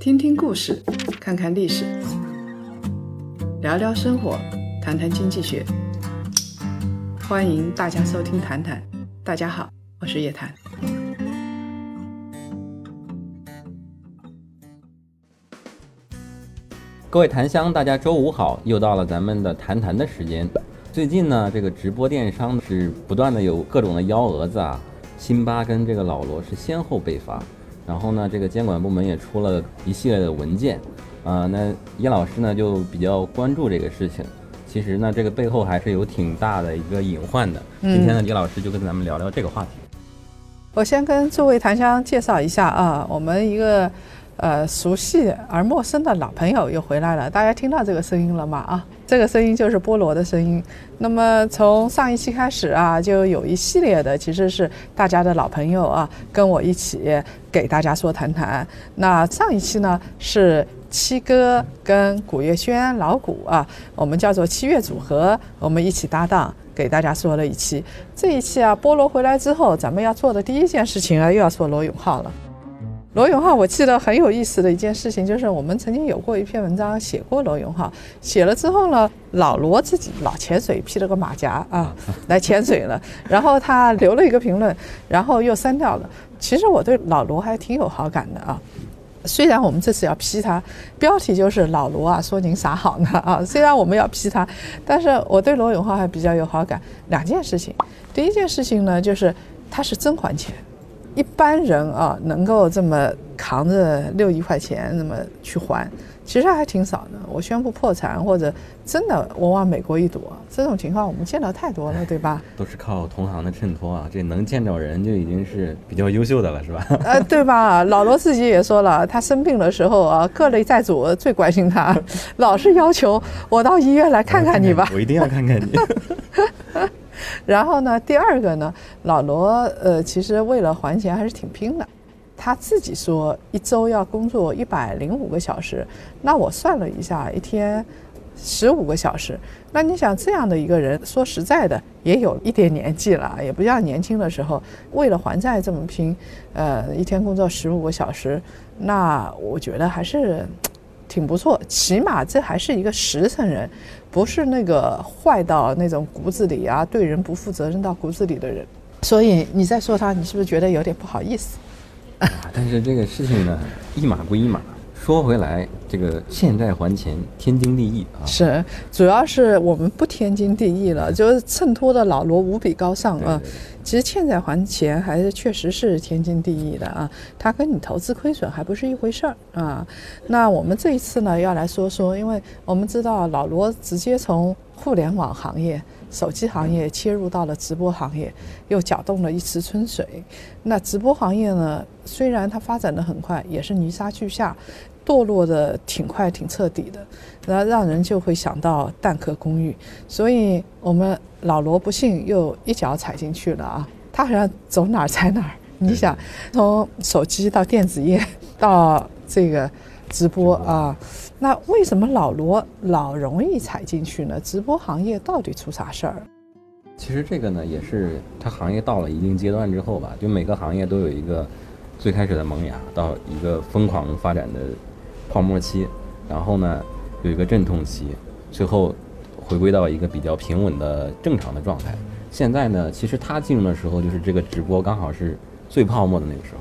听听故事，看看历史，聊聊生活，谈谈经济学。欢迎大家收听《谈谈》，大家好，我是叶檀。各位檀香，大家周五好，又到了咱们的谈谈的时间。最近呢，这个直播电商是不断的有各种的幺蛾子啊，辛巴跟这个老罗是先后被罚。然后呢，这个监管部门也出了一系列的文件，啊，那叶老师呢就比较关注这个事情。其实呢，这个背后还是有挺大的一个隐患的。今天呢，叶老师就跟咱们聊聊这个话题。我先跟诸位檀香介绍一下啊，我们一个呃熟悉而陌生的老朋友又回来了。大家听到这个声音了吗？啊？这个声音就是菠萝的声音。那么从上一期开始啊，就有一系列的，其实是大家的老朋友啊，跟我一起给大家说谈谈。那上一期呢是七哥跟古月轩老古啊，我们叫做七月组合，我们一起搭档给大家说了一期。这一期啊，菠萝回来之后，咱们要做的第一件事情啊，又要说罗永浩了。罗永浩，我记得很有意思的一件事情，就是我们曾经有过一篇文章写过罗永浩，写了之后呢，老罗自己老潜水，披了个马甲啊，来潜水了，然后他留了一个评论，然后又删掉了。其实我对老罗还挺有好感的啊，虽然我们这次要批他，标题就是老罗啊，说您啥好呢啊？虽然我们要批他，但是我对罗永浩还比较有好感。两件事情，第一件事情呢，就是他是真还钱。一般人啊，能够这么扛着六亿块钱那么去还，其实还挺少的。我宣布破产或者真的我往美国一躲，这种情况我们见到太多了，对吧？都是靠同行的衬托啊，这能见着人就已经是比较优秀的了，是吧？呃，对吧？老罗自己也说了，他生病的时候啊，各类债主最关心他，老是要求我到医院来看看你吧。我一定要看看你。然后呢，第二个呢，老罗呃，其实为了还钱还是挺拼的。他自己说一周要工作一百零五个小时，那我算了一下，一天十五个小时。那你想这样的一个人，说实在的，也有一点年纪了，也不像年轻的时候，为了还债这么拼，呃，一天工作十五个小时，那我觉得还是。挺不错，起码这还是一个实诚人，不是那个坏到那种骨子里啊，对人不负责任到骨子里的人。所以你再说他，你是不是觉得有点不好意思？啊，但是这个事情呢，一码归一码。说回来，这个欠债还钱天经地义啊。是，主要是我们不天经地义了，就是衬托的老罗无比高尚啊。其实欠债还钱还是确实是天经地义的啊，它跟你投资亏损还不是一回事儿啊。那我们这一次呢，要来说说，因为我们知道老罗直接从互联网行业、手机行业切入到了直播行业，又搅动了一池春水。那直播行业呢，虽然它发展的很快，也是泥沙俱下。堕落的挺快挺彻底的，然后让人就会想到蛋壳公寓，所以我们老罗不幸又一脚踩进去了啊！他好像走哪儿踩哪儿。你想，从手机到电子业到这个直播啊，那为什么老罗老容易踩进去呢？直播行业到底出啥事儿？其实这个呢，也是它行业到了一定阶段之后吧，就每个行业都有一个最开始的萌芽，到一个疯狂发展的。泡沫期，然后呢，有一个阵痛期，最后回归到一个比较平稳的正常的状态。现在呢，其实它进入的时候，就是这个直播刚好是最泡沫的那个时候，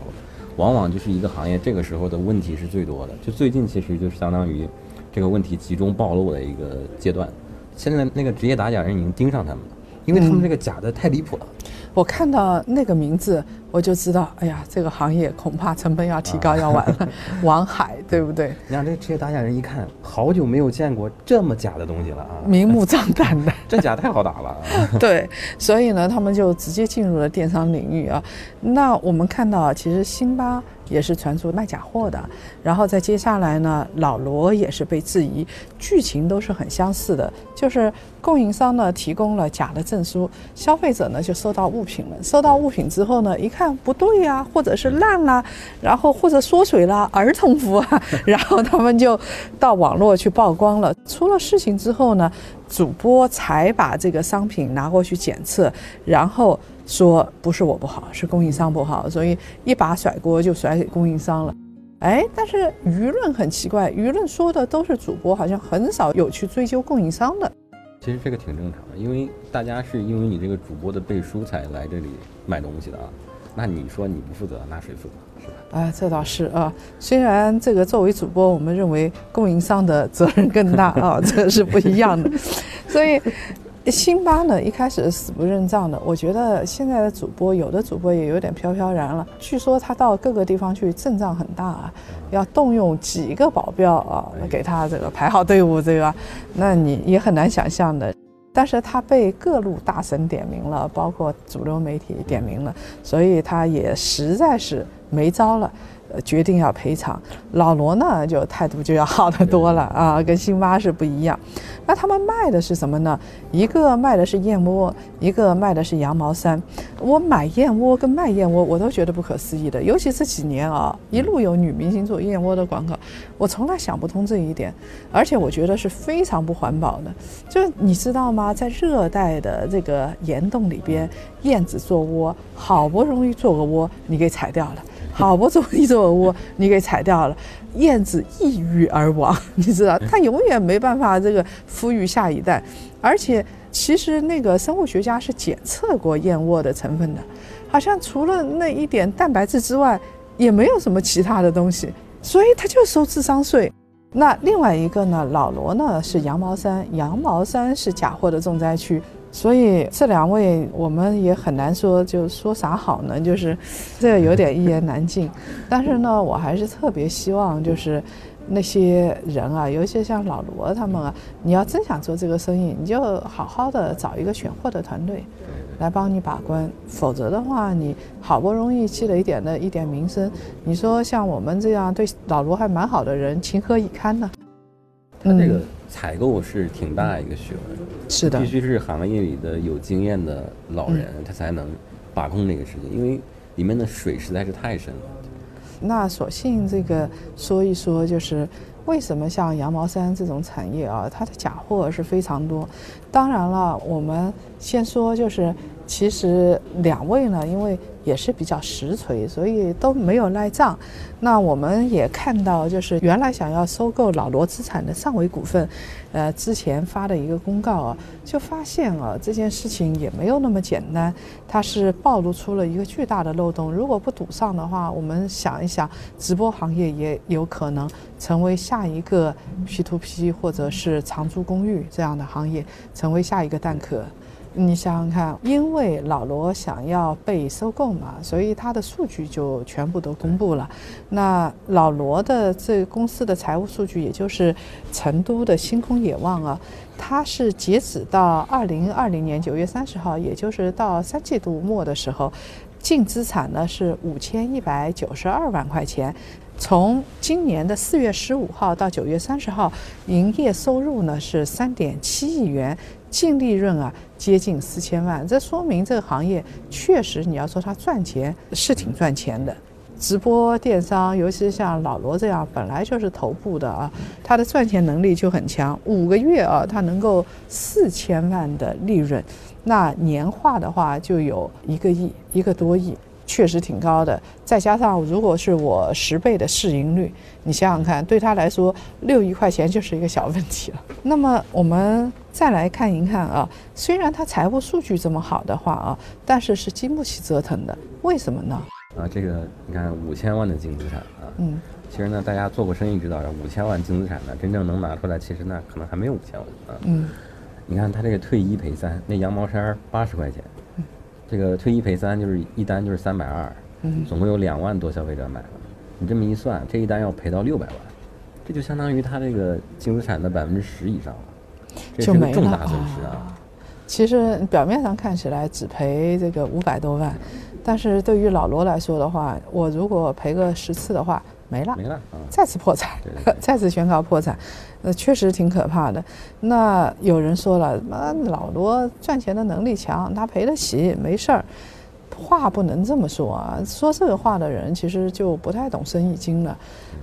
往往就是一个行业这个时候的问题是最多的。就最近其实就是相当于这个问题集中暴露的一个阶段。现在那个职业打假人已经盯上他们了，因为他们这个假的太离谱了。我看到那个名字，我就知道，哎呀，这个行业恐怕成本要提高，要完了。王海，对不对？你看这职业打假人一看，好久没有见过这么假的东西了啊！明目张胆的，这假太好打了。对，所以呢，他们就直接进入了电商领域啊。那我们看到，其实辛巴。也是传出卖假货的，然后在接下来呢，老罗也是被质疑，剧情都是很相似的，就是供应商呢提供了假的证书，消费者呢就收到到物品了，收到物品之后呢，一看不对呀，或者是烂了，然后或者缩水了，儿童服啊，然后他们就到网络去曝光了，出了事情之后呢，主播才把这个商品拿过去检测，然后。说不是我不好，是供应商不好，所以一把甩锅就甩给供应商了。哎，但是舆论很奇怪，舆论说的都是主播，好像很少有去追究供应商的。其实这个挺正常的，因为大家是因为你这个主播的背书才来这里买东西的啊。那你说你不负责，那谁负责？是吧？哎，这倒是啊。虽然这个作为主播，我们认为供应商的责任更大啊，这是不一样的。所以。辛巴呢，一开始死不认账的。我觉得现在的主播，有的主播也有点飘飘然了。据说他到各个地方去阵仗很大啊，要动用几个保镖啊，给他这个排好队伍，这个，那你也很难想象的。但是他被各路大神点名了，包括主流媒体点名了，所以他也实在是没招了。呃，决定要赔偿，老罗呢就态度就要好得多了啊，跟辛巴是不一样。那他们卖的是什么呢？一个卖的是燕窝，一个卖的是羊毛衫。我买燕窝跟卖燕窝，我都觉得不可思议的。尤其这几年啊，一路有女明星做燕窝的广告，我从来想不通这一点。而且我觉得是非常不环保的。就你知道吗？在热带的这个岩洞里边，燕子做窝，好不容易做个窝，你给踩掉了。好不容易做个窝，你给踩掉了，燕子抑郁而亡，你知道，它永远没办法这个孵育下一代。而且，其实那个生物学家是检测过燕窝的成分的，好像除了那一点蛋白质之外，也没有什么其他的东西，所以他就收智商税。那另外一个呢，老罗呢是羊毛衫，羊毛衫是假货的重灾区。所以这两位我们也很难说，就说啥好呢？就是这个有点一言难尽。但是呢，我还是特别希望，就是那些人啊，尤其像老罗他们啊，你要真想做这个生意，你就好好的找一个选货的团队来帮你把关。否则的话，你好不容易积累一点的一点名声，你说像我们这样对老罗还蛮好的人，情何以堪呢？他这个。采购是挺大一个学问，是的，必须是行业里的有经验的老人，他才能把控这个事情，因为里面的水实在是太深了。那索性这个说一说，就是为什么像羊毛衫这种产业啊，它的假货是非常多。当然了，我们先说就是。其实两位呢，因为也是比较实锤，所以都没有赖账。那我们也看到，就是原来想要收购老罗资产的上维股份，呃，之前发的一个公告啊，就发现啊，这件事情也没有那么简单，它是暴露出了一个巨大的漏洞。如果不堵上的话，我们想一想，直播行业也有可能成为下一个 P to P 或者是长租公寓这样的行业，成为下一个蛋壳。你想想看，因为老罗想要被收购嘛，所以他的数据就全部都公布了。那老罗的这公司的财务数据，也就是成都的星空野望啊，它是截止到二零二零年九月三十号，也就是到三季度末的时候，净资产呢是五千一百九十二万块钱。从今年的四月十五号到九月三十号，营业收入呢是三点七亿元。净利润啊，接近四千万，这说明这个行业确实，你要说它赚钱是挺赚钱的。直播电商，尤其是像老罗这样本来就是头部的啊，它的赚钱能力就很强。五个月啊，它能够四千万的利润，那年化的话就有一个亿，一个多亿。确实挺高的，再加上如果是我十倍的市盈率，你想想看，对他来说六亿块钱就是一个小问题了。那么我们再来看一看啊，虽然他财务数据这么好的话啊，但是是经不起折腾的，为什么呢？啊，这个你看五千万的净资产啊，嗯，其实呢，大家做过生意知道，五千万净资产呢，真正能拿出来，其实呢，可能还没有五千万啊。嗯，你看他这个退一赔三，那羊毛衫八十块钱。这个退一赔三就是一单就是三百二，总共有两万多消费者买了。你这么一算，这一单要赔到六百万，这就相当于他这个净资产的百分之十以上了，这是个重大损失啊。其实表面上看起来只赔这个五百多万，但是对于老罗来说的话，我如果赔个十次的话，没了，没了，再次破产，再次宣告破产，呃，确实挺可怕的。那有人说了，那老罗赚钱的能力强，他赔得起，没事儿。话不能这么说啊，说这个话的人其实就不太懂生意经了。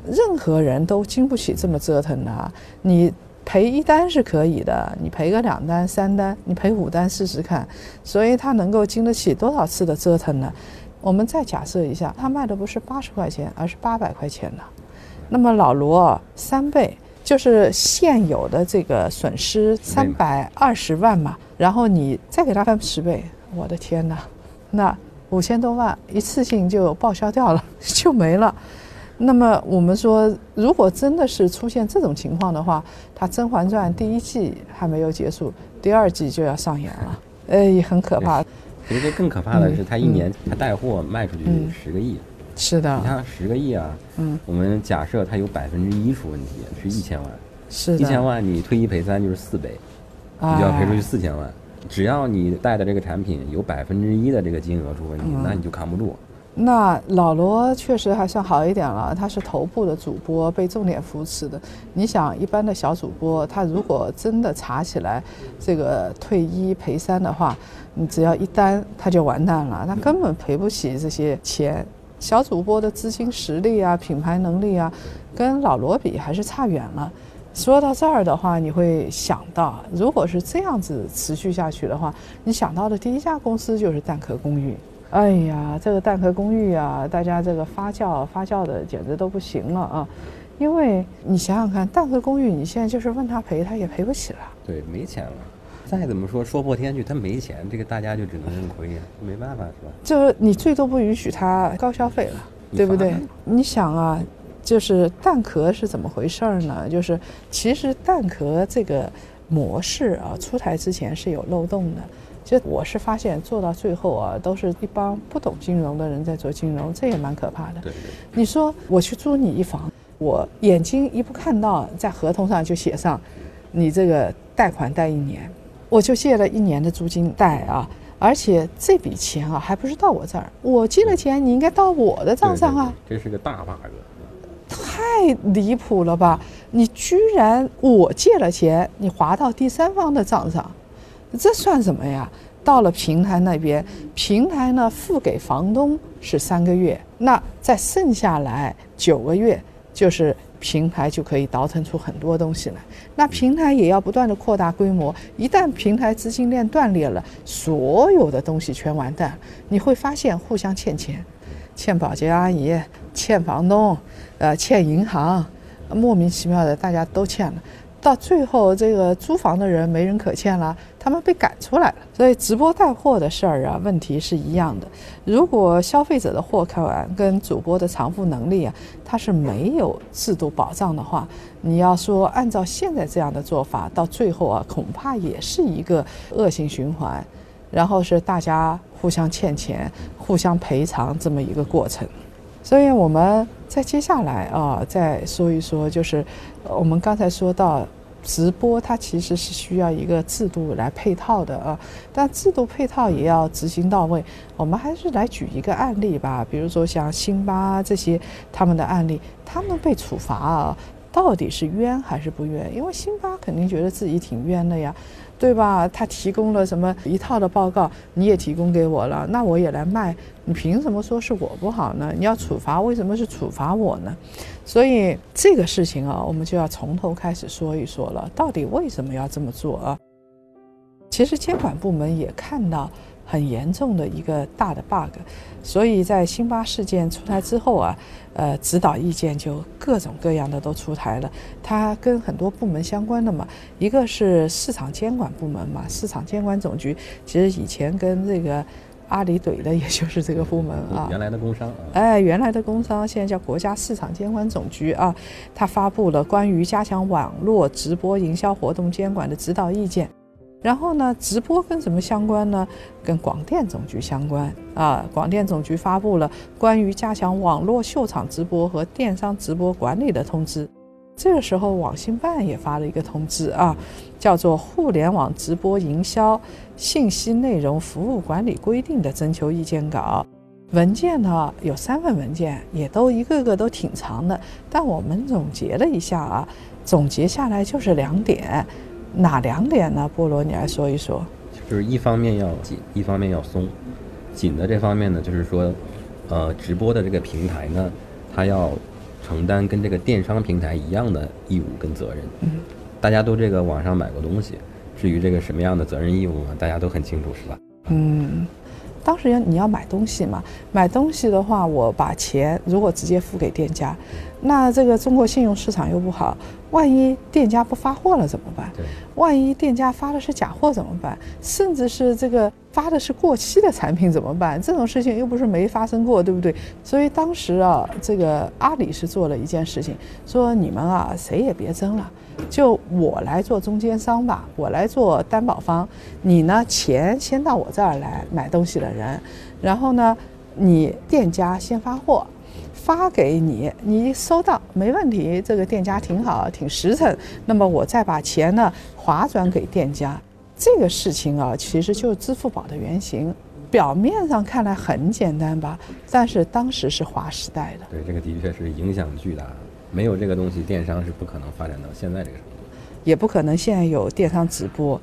任何人都经不起这么折腾的。你赔一单是可以的，你赔个两单、三单，你赔五单试试看。所以他能够经得起多少次的折腾呢？我们再假设一下，他卖的不是八十块钱，而是八百块钱呢？那么老罗三倍，就是现有的这个损失三百二十万嘛，然后你再给他翻十倍，我的天哪，那五千多万一次性就报销掉了，就没了。那么我们说，如果真的是出现这种情况的话，它《甄嬛传》第一季还没有结束，第二季就要上演了，呃，也很可怕。其实更可怕的是，他一年他带货卖出去十个亿。是的。你看十个亿啊，嗯，我们假设它有百分之一出问题，是一千万。是的。一千万你退一赔三就是四倍，你就要赔出去四千万。只要你带的这个产品有百分之一的这个金额出问题，那你就扛不住。那老罗确实还算好一点了，他是头部的主播，被重点扶持的。你想，一般的小主播，他如果真的查起来这个退一赔三的话，你只要一单他就完蛋了，他根本赔不起这些钱。小主播的资金实力啊，品牌能力啊，跟老罗比还是差远了。说到这儿的话，你会想到，如果是这样子持续下去的话，你想到的第一家公司就是蛋壳公寓。哎呀，这个蛋壳公寓啊，大家这个发酵发酵的简直都不行了啊！因为你想想看，蛋壳公寓你现在就是问他赔，他也赔不起了。对，没钱了。再怎么说说破天去，他没钱，这个大家就只能认亏呀，没办法是吧？就是你最多不允许他高消费了，对不对？你想啊，就是蛋壳是怎么回事儿呢？就是其实蛋壳这个模式啊，出台之前是有漏洞的。其实我是发现做到最后啊，都是一帮不懂金融的人在做金融，这也蛮可怕的。对对。你说我去租你一房，我眼睛一不看到，在合同上就写上，你这个贷款贷一年，我就借了一年的租金贷啊，而且这笔钱啊还不是到我这儿，我借了钱，你应该到我的账上啊。这是个大 bug。太离谱了吧！你居然我借了钱，你划到第三方的账上。这算什么呀？到了平台那边，平台呢付给房东是三个月，那再剩下来九个月，就是平台就可以倒腾出很多东西来。那平台也要不断的扩大规模，一旦平台资金链断裂了，所有的东西全完蛋。你会发现互相欠钱，欠保洁阿姨，欠房东，呃，欠银行，莫名其妙的大家都欠了。到最后，这个租房的人没人可欠了，他们被赶出来了。所以直播带货的事儿啊，问题是一样的。如果消费者的货看完跟主播的偿付能力啊，它是没有制度保障的话，你要说按照现在这样的做法，到最后啊，恐怕也是一个恶性循环，然后是大家互相欠钱、互相赔偿这么一个过程。所以我们再接下来啊，再说一说，就是我们刚才说到直播，它其实是需要一个制度来配套的啊，但制度配套也要执行到位。我们还是来举一个案例吧，比如说像辛巴这些他们的案例，他们被处罚啊，到底是冤还是不冤？因为辛巴肯定觉得自己挺冤的呀。对吧？他提供了什么一套的报告，你也提供给我了，那我也来卖。你凭什么说是我不好呢？你要处罚，为什么是处罚我呢？所以这个事情啊，我们就要从头开始说一说了。到底为什么要这么做啊？其实监管部门也看到。很严重的一个大的 bug，所以在辛巴事件出台之后啊，呃，指导意见就各种各样的都出台了。它跟很多部门相关的嘛，一个是市场监管部门嘛，市场监管总局，其实以前跟这个阿里怼的也就是这个部门啊。原来的工商。哎，原来的工商现在叫国家市场监管总局啊，它发布了关于加强网络直播营销活动监管的指导意见。然后呢，直播跟什么相关呢？跟广电总局相关啊。广电总局发布了关于加强网络秀场直播和电商直播管理的通知。这个时候，网信办也发了一个通知啊，叫做《互联网直播营销信息内容服务管理规定》的征求意见稿。文件呢有三份文件，也都一个个都挺长的，但我们总结了一下啊，总结下来就是两点。哪两点呢？菠萝，你来说一说。就是一方面要紧，一方面要松。紧的这方面呢，就是说，呃，直播的这个平台呢，它要承担跟这个电商平台一样的义务跟责任。嗯。大家都这个网上买过东西，至于这个什么样的责任义务呢？大家都很清楚，是吧？嗯。当时要你要买东西嘛，买东西的话，我把钱如果直接付给店家，那这个中国信用市场又不好，万一店家不发货了怎么办？对，万一店家发的是假货怎么办？甚至是这个发的是过期的产品怎么办？这种事情又不是没发生过，对不对？所以当时啊，这个阿里是做了一件事情，说你们啊，谁也别争了。就我来做中间商吧，我来做担保方，你呢钱先到我这儿来买东西的人，然后呢，你店家先发货，发给你，你收到没问题，这个店家挺好，挺实诚，那么我再把钱呢划转给店家，这个事情啊，其实就是支付宝的原型，表面上看来很简单吧，但是当时是划时代的，对，这个的确是影响巨大。没有这个东西，电商是不可能发展到现在这个程度，也不可能现在有电商直播。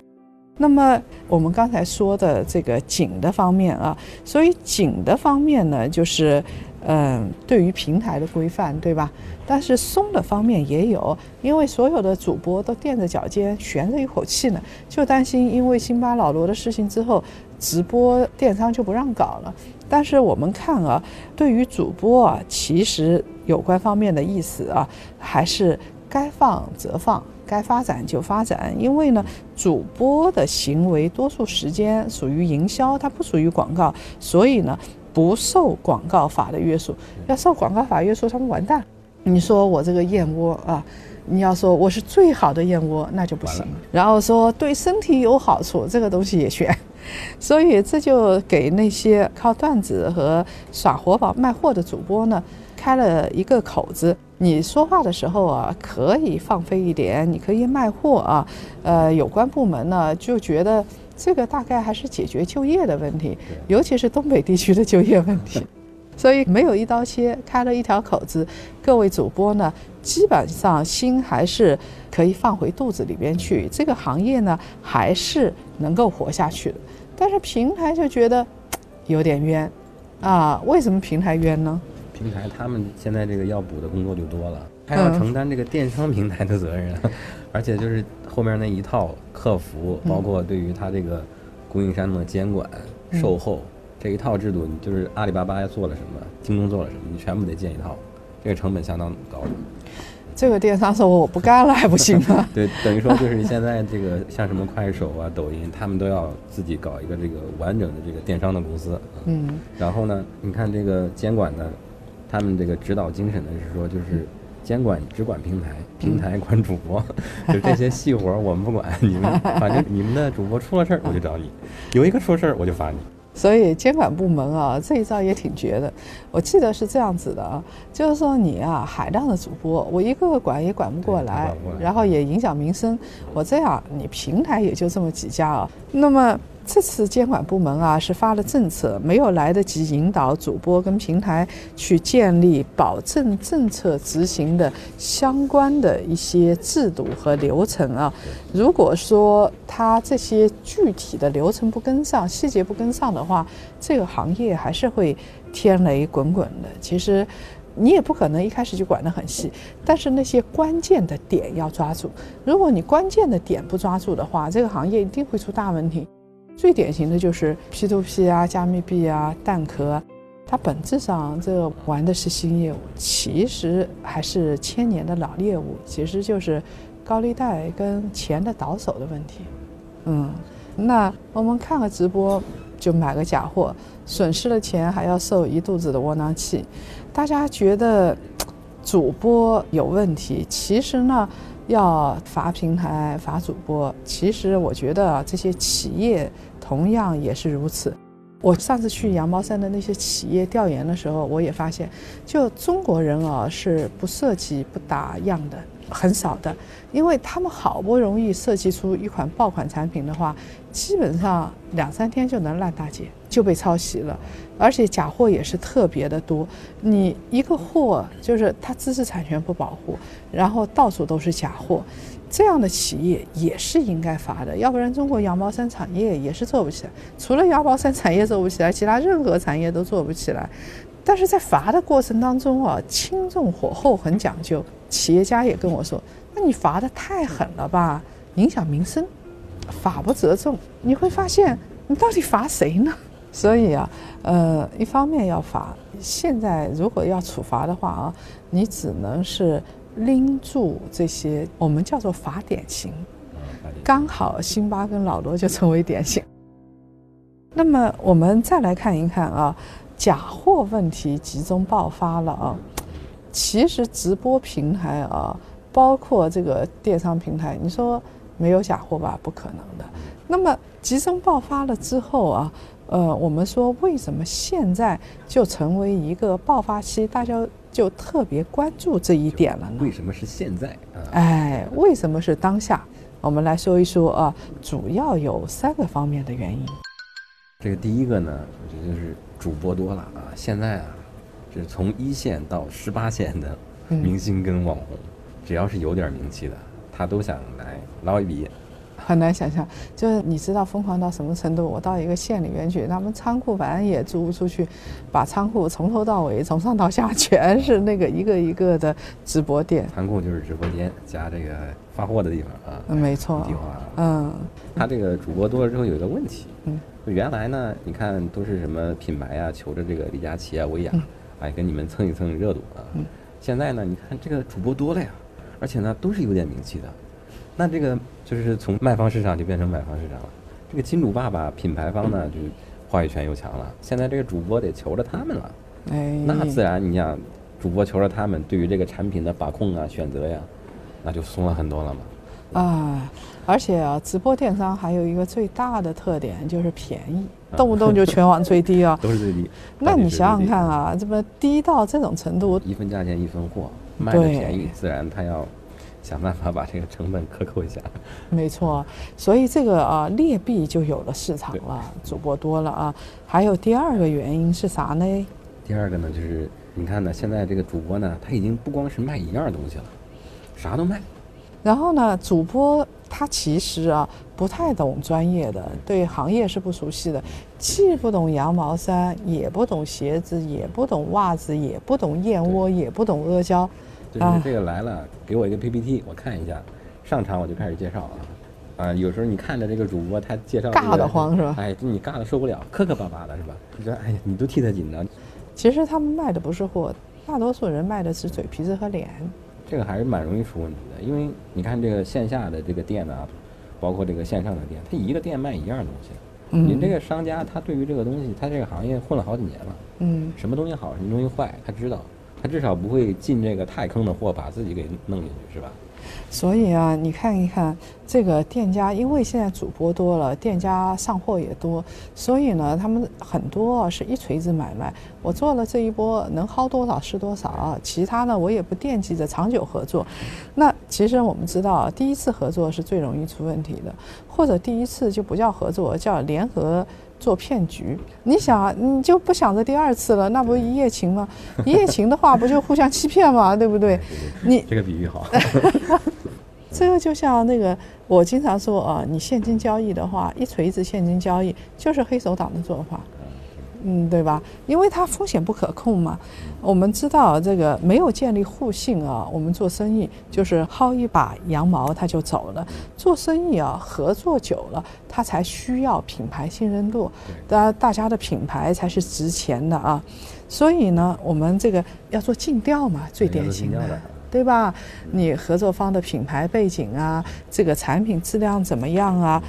那么我们刚才说的这个紧的方面啊，所以紧的方面呢，就是嗯，对于平台的规范，对吧？但是松的方面也有，因为所有的主播都垫着脚尖，悬着一口气呢，就担心因为辛巴老罗的事情之后，直播电商就不让搞了。但是我们看啊，对于主播啊，其实。有关方面的意思啊，还是该放则放，该发展就发展。因为呢，主播的行为多数时间属于营销，它不属于广告，所以呢，不受广告法的约束。要受广告法约束，他们完蛋。你说我这个燕窝啊，你要说我是最好的燕窝，那就不行。然后说对身体有好处，这个东西也选。所以这就给那些靠段子和耍活宝卖货的主播呢。开了一个口子，你说话的时候啊，可以放飞一点，你可以卖货啊。呃，有关部门呢就觉得这个大概还是解决就业的问题，尤其是东北地区的就业问题，所以没有一刀切，开了一条口子。各位主播呢，基本上心还是可以放回肚子里边去，这个行业呢还是能够活下去的。但是平台就觉得 有点冤啊，为什么平台冤呢？平台他们现在这个要补的工作就多了，还要承担这个电商平台的责任，而且就是后面那一套客服，包括对于他这个供应商的监管、售后这一套制度，你就是阿里巴巴做了什么，京东做了什么，你全部得建一套，这个成本相当高的。这个电商说我不干了还不行吗？对，等于说就是现在这个像什么快手啊、抖音，他们都要自己搞一个这个完整的这个电商的公司。嗯，然后呢，你看这个监管呢。他们这个指导精神呢是说，就是监管只管平台，平台管主播，就这些细活我们不管，你们反正你们的主播出了事儿我就找你，有一个出事儿我就罚你。所以监管部门啊，这一招也挺绝的。我记得是这样子的啊，就是说你啊，海量的主播，我一个个管也管不过来，然后也影响民生。我这样，你平台也就这么几家啊，那么。这次监管部门啊是发了政策，没有来得及引导主播跟平台去建立保证政策执行的相关的一些制度和流程啊。如果说他这些具体的流程不跟上，细节不跟上的话，这个行业还是会天雷滚滚的。其实你也不可能一开始就管得很细，但是那些关键的点要抓住。如果你关键的点不抓住的话，这个行业一定会出大问题。最典型的就是 P2P 啊、加密币啊、蛋壳，它本质上这玩的是新业务，其实还是千年的老业务，其实就是高利贷跟钱的倒手的问题。嗯，那我们看个直播就买个假货，损失了钱还要受一肚子的窝囊气，大家觉得主播有问题，其实呢？要罚平台、罚主播，其实我觉得这些企业同样也是如此。我上次去羊毛衫的那些企业调研的时候，我也发现，就中国人啊是不设计、不打样的。很少的，因为他们好不容易设计出一款爆款产品的话，基本上两三天就能烂大街，就被抄袭了，而且假货也是特别的多。你一个货就是它知识产权不保护，然后到处都是假货，这样的企业也是应该罚的，要不然中国羊毛衫产业也是做不起来。除了羊毛衫产业做不起来，其他任何产业都做不起来。但是在罚的过程当中啊，轻重火候很讲究。企业家也跟我说：“那你罚的太狠了吧，影响民生，法不责众。”你会发现，你到底罚谁呢？所以啊，呃，一方面要罚，现在如果要处罚的话啊，你只能是拎住这些我们叫做罚典型，刚好辛巴跟老罗就成为典型。那么我们再来看一看啊，假货问题集中爆发了啊。其实直播平台啊，包括这个电商平台，你说没有假货吧？不可能的。那么集中爆发了之后啊，呃，我们说为什么现在就成为一个爆发期，大家就特别关注这一点了呢？为什么是现在啊？哎，为什么是当下？我们来说一说啊，主要有三个方面的原因。这个第一个呢，我觉得就是主播多了啊。现在啊，是从一线到十八线的明星跟网红，只要是有点名气的，他都想来捞一笔。很难想象，就是你知道疯狂到什么程度？我到一个县里面去，他们仓库反正也租不出去，把仓库从头到尾，从上到下全是那个一个一个的直播店。仓库就是直播间加这个发货的地方啊。没错。地方啊。嗯。他这个主播多了之后有一个问题。嗯。原来呢，你看都是什么品牌啊，求着这个李佳琦啊、薇娅，哎，跟你们蹭一蹭热度啊。嗯。现在呢，你看这个主播多了呀，而且呢都是有点名气的。那这个就是从卖方市场就变成买方市场了。这个金主爸爸品牌方呢，就话语权又强了。现在这个主播得求着他们了，哎，那自然你想，主播求着他们，对于这个产品的把控啊、选择呀，那就松了很多了嘛。啊，而且啊，直播电商还有一个最大的特点就是便宜，动不动就全网最低啊，都是最低。那你想想看啊，这么低到这种程度，一分价钱一分货，卖的便宜，自然他要。想办法把这个成本克扣一下，没错，所以这个啊劣币就有了市场了，主播多了啊。还有第二个原因是啥呢？第二个呢，就是你看呢，现在这个主播呢，他已经不光是卖一样东西了，啥都卖。然后呢，主播他其实啊不太懂专业的，对行业是不熟悉的，既不懂羊毛衫，也不懂鞋子，也不懂袜子，也不懂燕窝，也不懂阿胶。就是这个来了，给我一个 PPT，我看一下，上场我就开始介绍啊，啊，有时候你看着这个主播他介绍，尬得慌是吧？哎，你尬的受不了，磕磕巴巴的是吧？你说，哎呀，你都替他紧张。其实他们卖的不是货，大多数人卖的是嘴皮子和脸。这个还是蛮容易出问题的，因为你看这个线下的这个店呢，包括这个线上的店，他一个店卖一样东西，你这个商家他对于这个东西，他这个行业混了好几年了，嗯，什么东西好，什么东西坏，他知道。他至少不会进这个太坑的货，把自己给弄进去，是吧？所以啊，你看一看这个店家，因为现在主播多了，店家上货也多，所以呢，他们很多是一锤子买卖。我做了这一波，能薅多少是多少，其他呢，我也不惦记着长久合作。那其实我们知道，第一次合作是最容易出问题的，或者第一次就不叫合作，叫联合。做骗局，你想，你就不想着第二次了，那不一夜情吗？一夜情的话，不就互相欺骗吗？对不对？你这个比喻好。这个就像那个，我经常说啊，你现金交易的话，一锤子现金交易就是黑手党的做法。嗯，对吧？因为它风险不可控嘛。我们知道这个没有建立互信啊，我们做生意就是薅一把羊毛他就走了。做生意啊，合作久了，他才需要品牌信任度，大大家的品牌才是值钱的啊。所以呢，我们这个要做尽调嘛，最典型的，对吧？你合作方的品牌背景啊，这个产品质量怎么样啊？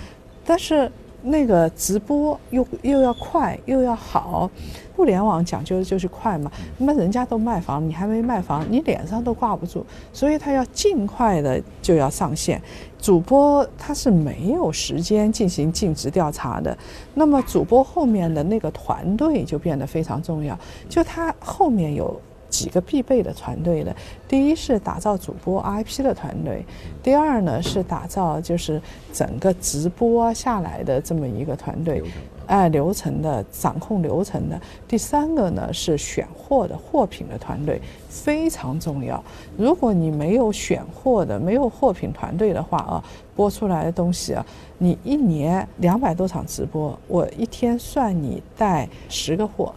但是。那个直播又又要快又要好，互联网讲究的就是快嘛。那么人家都卖房，你还没卖房，你脸上都挂不住，所以他要尽快的就要上线。主播他是没有时间进行尽职调查的，那么主播后面的那个团队就变得非常重要，就他后面有。几个必备的团队的，第一是打造主播 IP 的团队，第二呢是打造就是整个直播下来的这么一个团队，哎，流程的掌控流程的，第三个呢是选货的货品的团队非常重要。如果你没有选货的，没有货品团队的话啊，播出来的东西啊，你一年两百多场直播，我一天算你带十个货，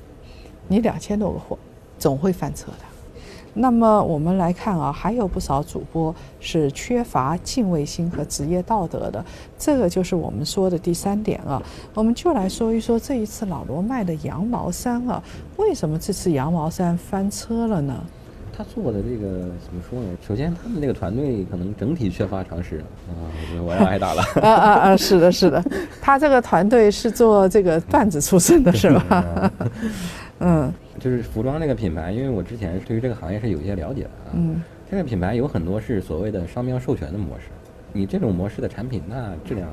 你两千多个货。总会翻车的，那么我们来看啊，还有不少主播是缺乏敬畏心和职业道德的，这个就是我们说的第三点啊。我们就来说一说这一次老罗卖的羊毛衫啊，为什么这次羊毛衫翻车了呢？他做的这个怎么说呢？首先，他们那个团队可能整体缺乏常识啊，我要挨打了。啊啊啊！是的，是的，他这个团队是做这个段子出身的，是吧？嗯。就是服装这个品牌，因为我之前对于这个行业是有一些了解的啊。嗯。这个品牌有很多是所谓的商标授权的模式，你这种模式的产品，那质量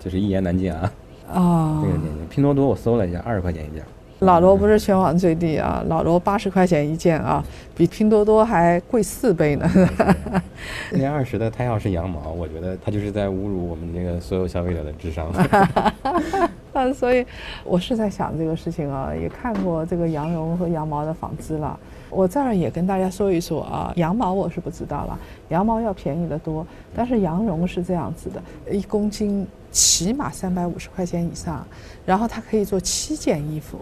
就是一言难尽啊。哦。这个拼多多我搜了一下，二十块钱一件。老罗不是全网最低啊，老罗八十块钱一件啊，比拼多多还贵四倍呢。那二十的，他要是羊毛，我觉得他就是在侮辱我们这个所有消费者的智商。啊，所以我是在想这个事情啊，也看过这个羊绒和羊毛的纺织了。我这儿也跟大家说一说啊，羊毛我是不知道了，羊毛要便宜得多，但是羊绒是这样子的，一公斤起码三百五十块钱以上，然后它可以做七件衣服。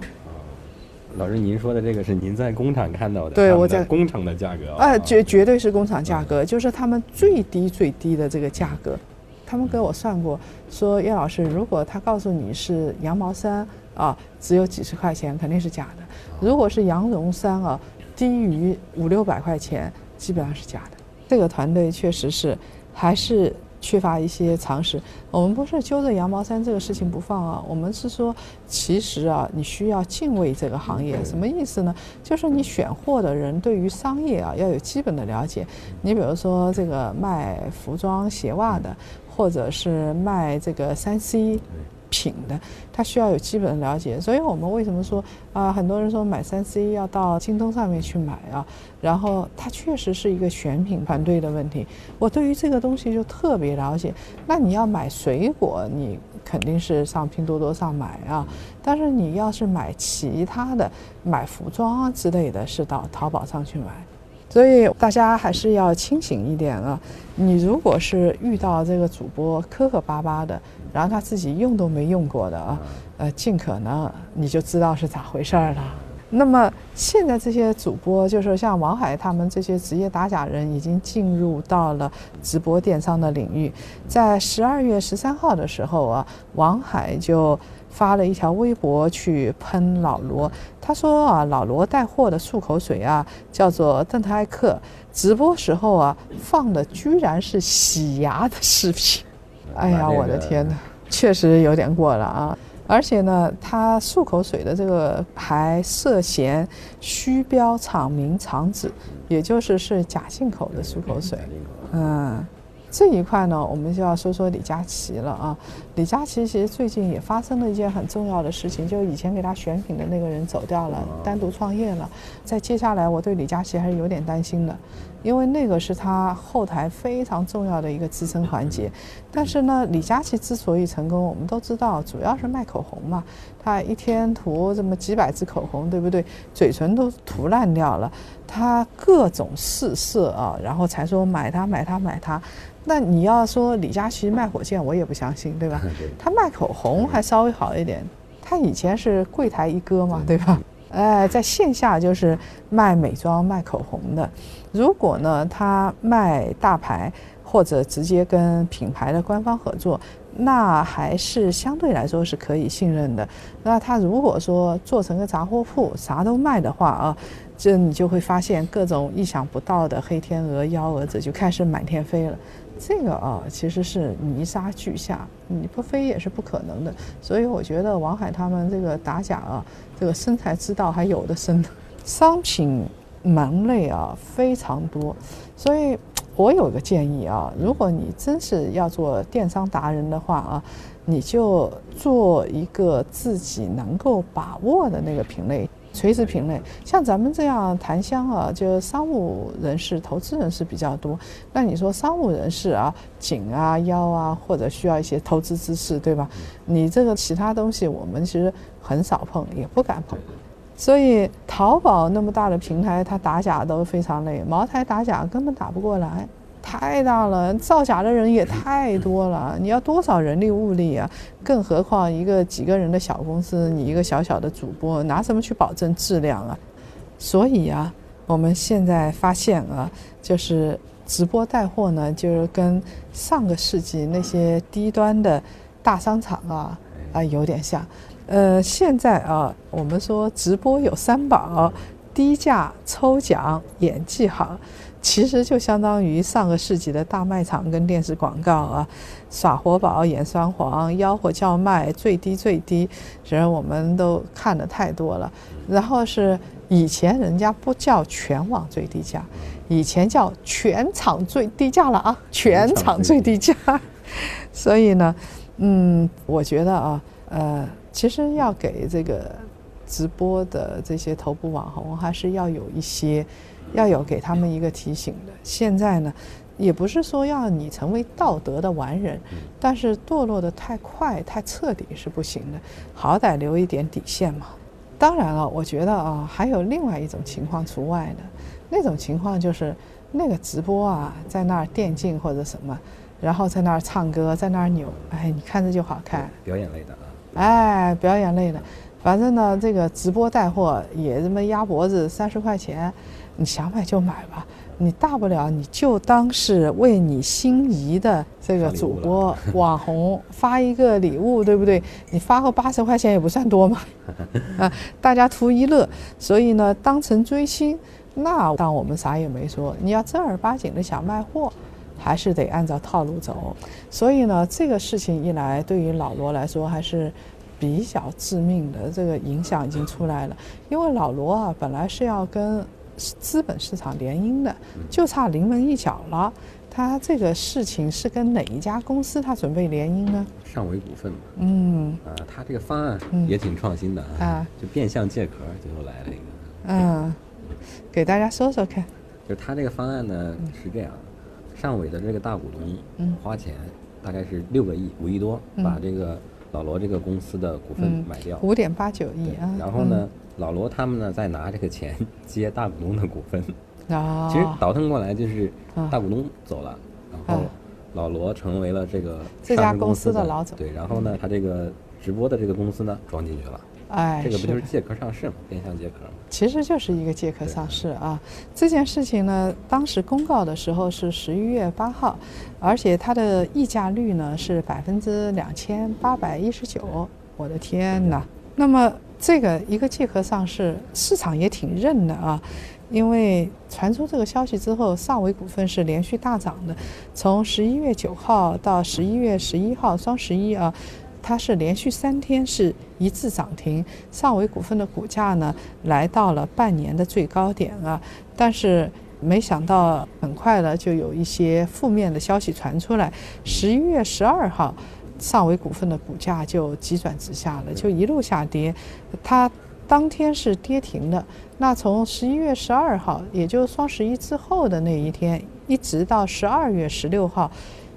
老师，您说的这个是您在工厂看到的？对，我在工厂的价格啊，绝绝对是工厂价格，就是他们最低最低的这个价格。他们给我算过，说叶老师，如果他告诉你是羊毛衫啊，只有几十块钱，肯定是假的；如果是羊绒衫啊，低于五六百块钱，基本上是假的。这个团队确实是还是。缺乏一些常识，我们不是揪着羊毛衫这个事情不放啊，我们是说，其实啊，你需要敬畏这个行业，什么意思呢？就是你选货的人对于商业啊要有基本的了解。你比如说这个卖服装鞋袜的，或者是卖这个三 C。品的，他需要有基本的了解，所以我们为什么说啊，很多人说买三 C 要到京东上面去买啊，然后它确实是一个选品团队的问题。我对于这个东西就特别了解。那你要买水果，你肯定是上拼多多上买啊，但是你要是买其他的，买服装啊之类的，是到淘宝上去买。所以大家还是要清醒一点啊！你如果是遇到这个主播磕磕巴巴的，然后他自己用都没用过的啊，呃，尽可能你就知道是咋回事儿了。那么现在这些主播，就是像王海他们这些职业打假人，已经进入到了直播电商的领域。在十二月十三号的时候啊，王海就。发了一条微博去喷老罗，他说啊，老罗带货的漱口水啊，叫做邓特艾克，直播时候啊放的居然是洗牙的视频，哎呀，我的天哪，确实有点过了啊！而且呢，他漱口水的这个还涉嫌虚标厂名厂址，也就是是假进口的漱口水，嗯。这一块呢，我们就要说说李佳琦了啊。李佳琦其实最近也发生了一件很重要的事情，就是以前给他选品的那个人走掉了，单独创业了。在接下来，我对李佳琦还是有点担心的，因为那个是他后台非常重要的一个支撑环节。但是呢，李佳琦之所以成功，我们都知道，主要是卖口红嘛。他一天涂这么几百支口红，对不对？嘴唇都涂烂掉了，他各种试色啊，然后才说买它买它买它。那你要说李佳琦卖火箭，我也不相信，对吧？他卖口红还稍微好一点，他以前是柜台一哥嘛，对吧？哎，在线下就是卖美妆、卖口红的。如果呢，他卖大牌或者直接跟品牌的官方合作，那还是相对来说是可以信任的。那他如果说做成个杂货铺，啥都卖的话啊，这你就会发现各种意想不到的黑天鹅、幺蛾子就开始满天飞了。这个啊，其实是泥沙俱下，你不飞也是不可能的。所以我觉得王海他们这个打假啊，这个生财之道还有的生。商品门类啊非常多，所以我有个建议啊，如果你真是要做电商达人的话啊，你就做一个自己能够把握的那个品类。垂直品类，像咱们这样檀香啊，就商务人士、投资人士比较多。那你说商务人士啊，颈啊、腰啊，或者需要一些投资知识，对吧？你这个其他东西，我们其实很少碰，也不敢碰。所以淘宝那么大的平台，它打假都非常累，茅台打假根本打不过来。太大了，造假的人也太多了，你要多少人力物力啊？更何况一个几个人的小公司，你一个小小的主播，拿什么去保证质量啊？所以啊，我们现在发现啊，就是直播带货呢，就是跟上个世纪那些低端的大商场啊啊有点像。呃，现在啊，我们说直播有三宝：低价、抽奖、演技好。其实就相当于上个世纪的大卖场跟电视广告啊，耍活宝、演双簧、吆喝叫卖、最低最低，其实我们都看的太多了。然后是以前人家不叫全网最低价，以前叫全场最低价了啊，全场最低价。所以呢，嗯，我觉得啊，呃。其实要给这个直播的这些头部网红，还是要有一些，要有给他们一个提醒的。现在呢，也不是说要你成为道德的完人，但是堕落的太快、太彻底是不行的，好歹留一点底线嘛。当然了，我觉得啊，还有另外一种情况除外的，那种情况就是那个直播啊，在那儿电竞或者什么，然后在那儿唱歌，在那儿扭，哎，你看着就好看，表演类的。哎，表演类的，反正呢，这个直播带货也这么压脖子，三十块钱，你想买就买吧。你大不了你就当是为你心仪的这个主播 网红发一个礼物，对不对？你发个八十块钱也不算多嘛，啊，大家图一乐。所以呢，当成追星，那当我们啥也没说。你要正儿八经的想卖货。还是得按照套路走，所以呢，这个事情一来，对于老罗来说还是比较致命的，这个影响已经出来了。因为老罗啊，本来是要跟资本市场联姻的，就差临门一脚了。他这个事情是跟哪一家公司他准备联姻呢？尚伟股份嘛。嗯。啊，他这个方案也挺创新的啊，就变相借壳，最后来了一个。嗯，给大家说说看。就他这个方案呢，是这样。上伟的这个大股东花钱，大概是六个亿，五亿多，把这个老罗这个公司的股份买掉，五点八九亿啊。然后呢，老罗他们呢在拿这个钱 接大股东的股份。啊。其实倒腾过来就是大股东走了，然后老罗成为了这个这家公司的老总。对，然后呢，他这个直播的这个公司呢装进去了。哎，这个不就是借壳上市嘛？变相借壳吗？其实就是一个借壳上市啊。这件事情呢，当时公告的时候是十一月八号，而且它的溢价率呢是百分之两千八百一十九。我的天哪！那么这个一个借壳上市，市场也挺认的啊。因为传出这个消息之后，上维股份是连续大涨的，从十一月九号到十一月十一号，双十一啊。它是连续三天是一致涨停，上维股份的股价呢来到了半年的最高点啊，但是没想到很快呢就有一些负面的消息传出来，十一月十二号，上维股份的股价就急转直下了，就一路下跌，它当天是跌停的。那从十一月十二号，也就是双十一之后的那一天，一直到十二月十六号。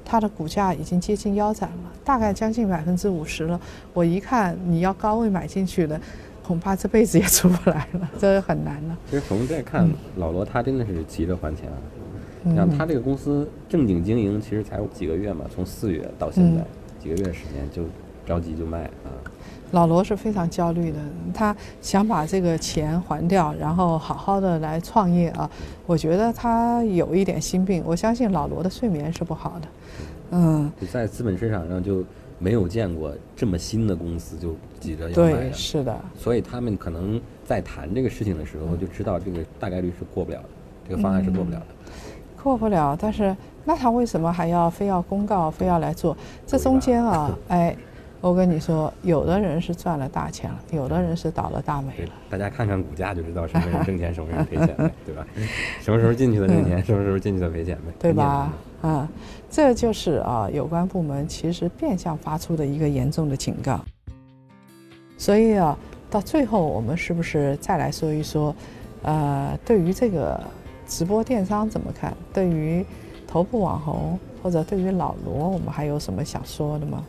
它的股价已经接近腰斩了，大概将近百分之五十了。我一看，你要高位买进去的，恐怕这辈子也出不来了，这很难了。其实从这看，老罗他真的是急着还钱啊。你像他这个公司正经经营，其实才几个月嘛，从四月到现在几个月时间就着急就卖啊。老罗是非常焦虑的，他想把这个钱还掉，然后好好的来创业啊。我觉得他有一点心病，我相信老罗的睡眠是不好的。嗯，在资本市场上就没有见过这么新的公司就急着要卖对，是的。所以他们可能在谈这个事情的时候就知道这个大概率是过不了的，这个方案是过不了的。过不了，但是那他为什么还要非要公告，非要来做？这中间啊，哎。我跟你说，有的人是赚了大钱了，有的人是倒了大霉了。大家看看股价就知道什么人挣钱，什么人赔钱呗，对吧？什么时候进去的挣钱，什么时候进去的赔钱呗，对吧？啊，这就是啊，有关部门其实变相发出的一个严重的警告。所以啊，到最后我们是不是再来说一说，呃，对于这个直播电商怎么看？对于头部网红或者对于老罗，我们还有什么想说的吗？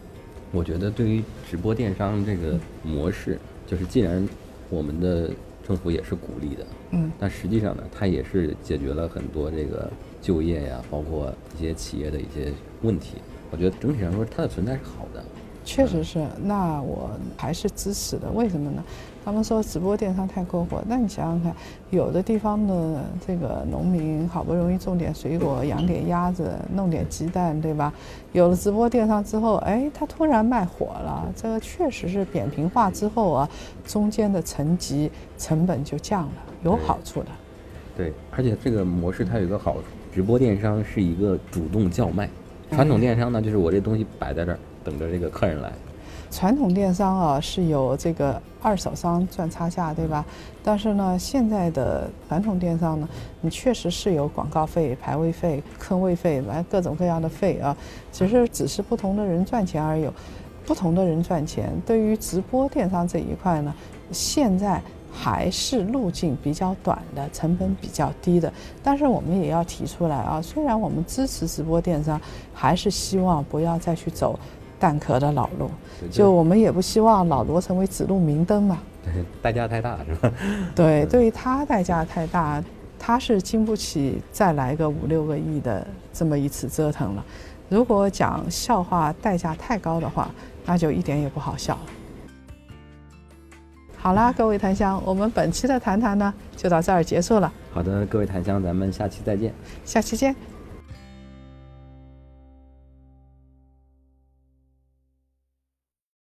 我觉得对于直播电商这个模式，就是既然我们的政府也是鼓励的，嗯，但实际上呢，它也是解决了很多这个就业呀，包括一些企业的一些问题。我觉得整体上说，它的存在是好的。确实是，那我还是支持的。为什么呢？他们说直播电商太过火，那你想想看，有的地方的这个农民好不容易种点水果，养点鸭子，弄点鸡蛋，对吧？有了直播电商之后，哎，他突然卖火了，这个确实是扁平化之后啊，中间的层级成本就降了，有好处的。对，而且这个模式它有一个好处，直播电商是一个主动叫卖，传统电商呢，就是我这东西摆在这儿，等着这个客人来。传统电商啊是有这个二手商赚差价，对吧？但是呢，现在的传统电商呢，你确实是有广告费、排位费、坑位费，完各种各样的费啊。其实只是不同的人赚钱而已，不同的人赚钱。对于直播电商这一块呢，现在还是路径比较短的，成本比较低的。但是我们也要提出来啊，虽然我们支持直播电商，还是希望不要再去走。蛋壳的老路，就我们也不希望老罗成为指路明灯嘛。对，代价太大是吧？对，对于他代价太大，他是经不起再来个五六个亿的这么一次折腾了。如果讲笑话代价太高的话，那就一点也不好笑了。好啦，各位檀香，我们本期的谈谈呢就到这儿结束了。好的，各位檀香，咱们下期再见。下期见。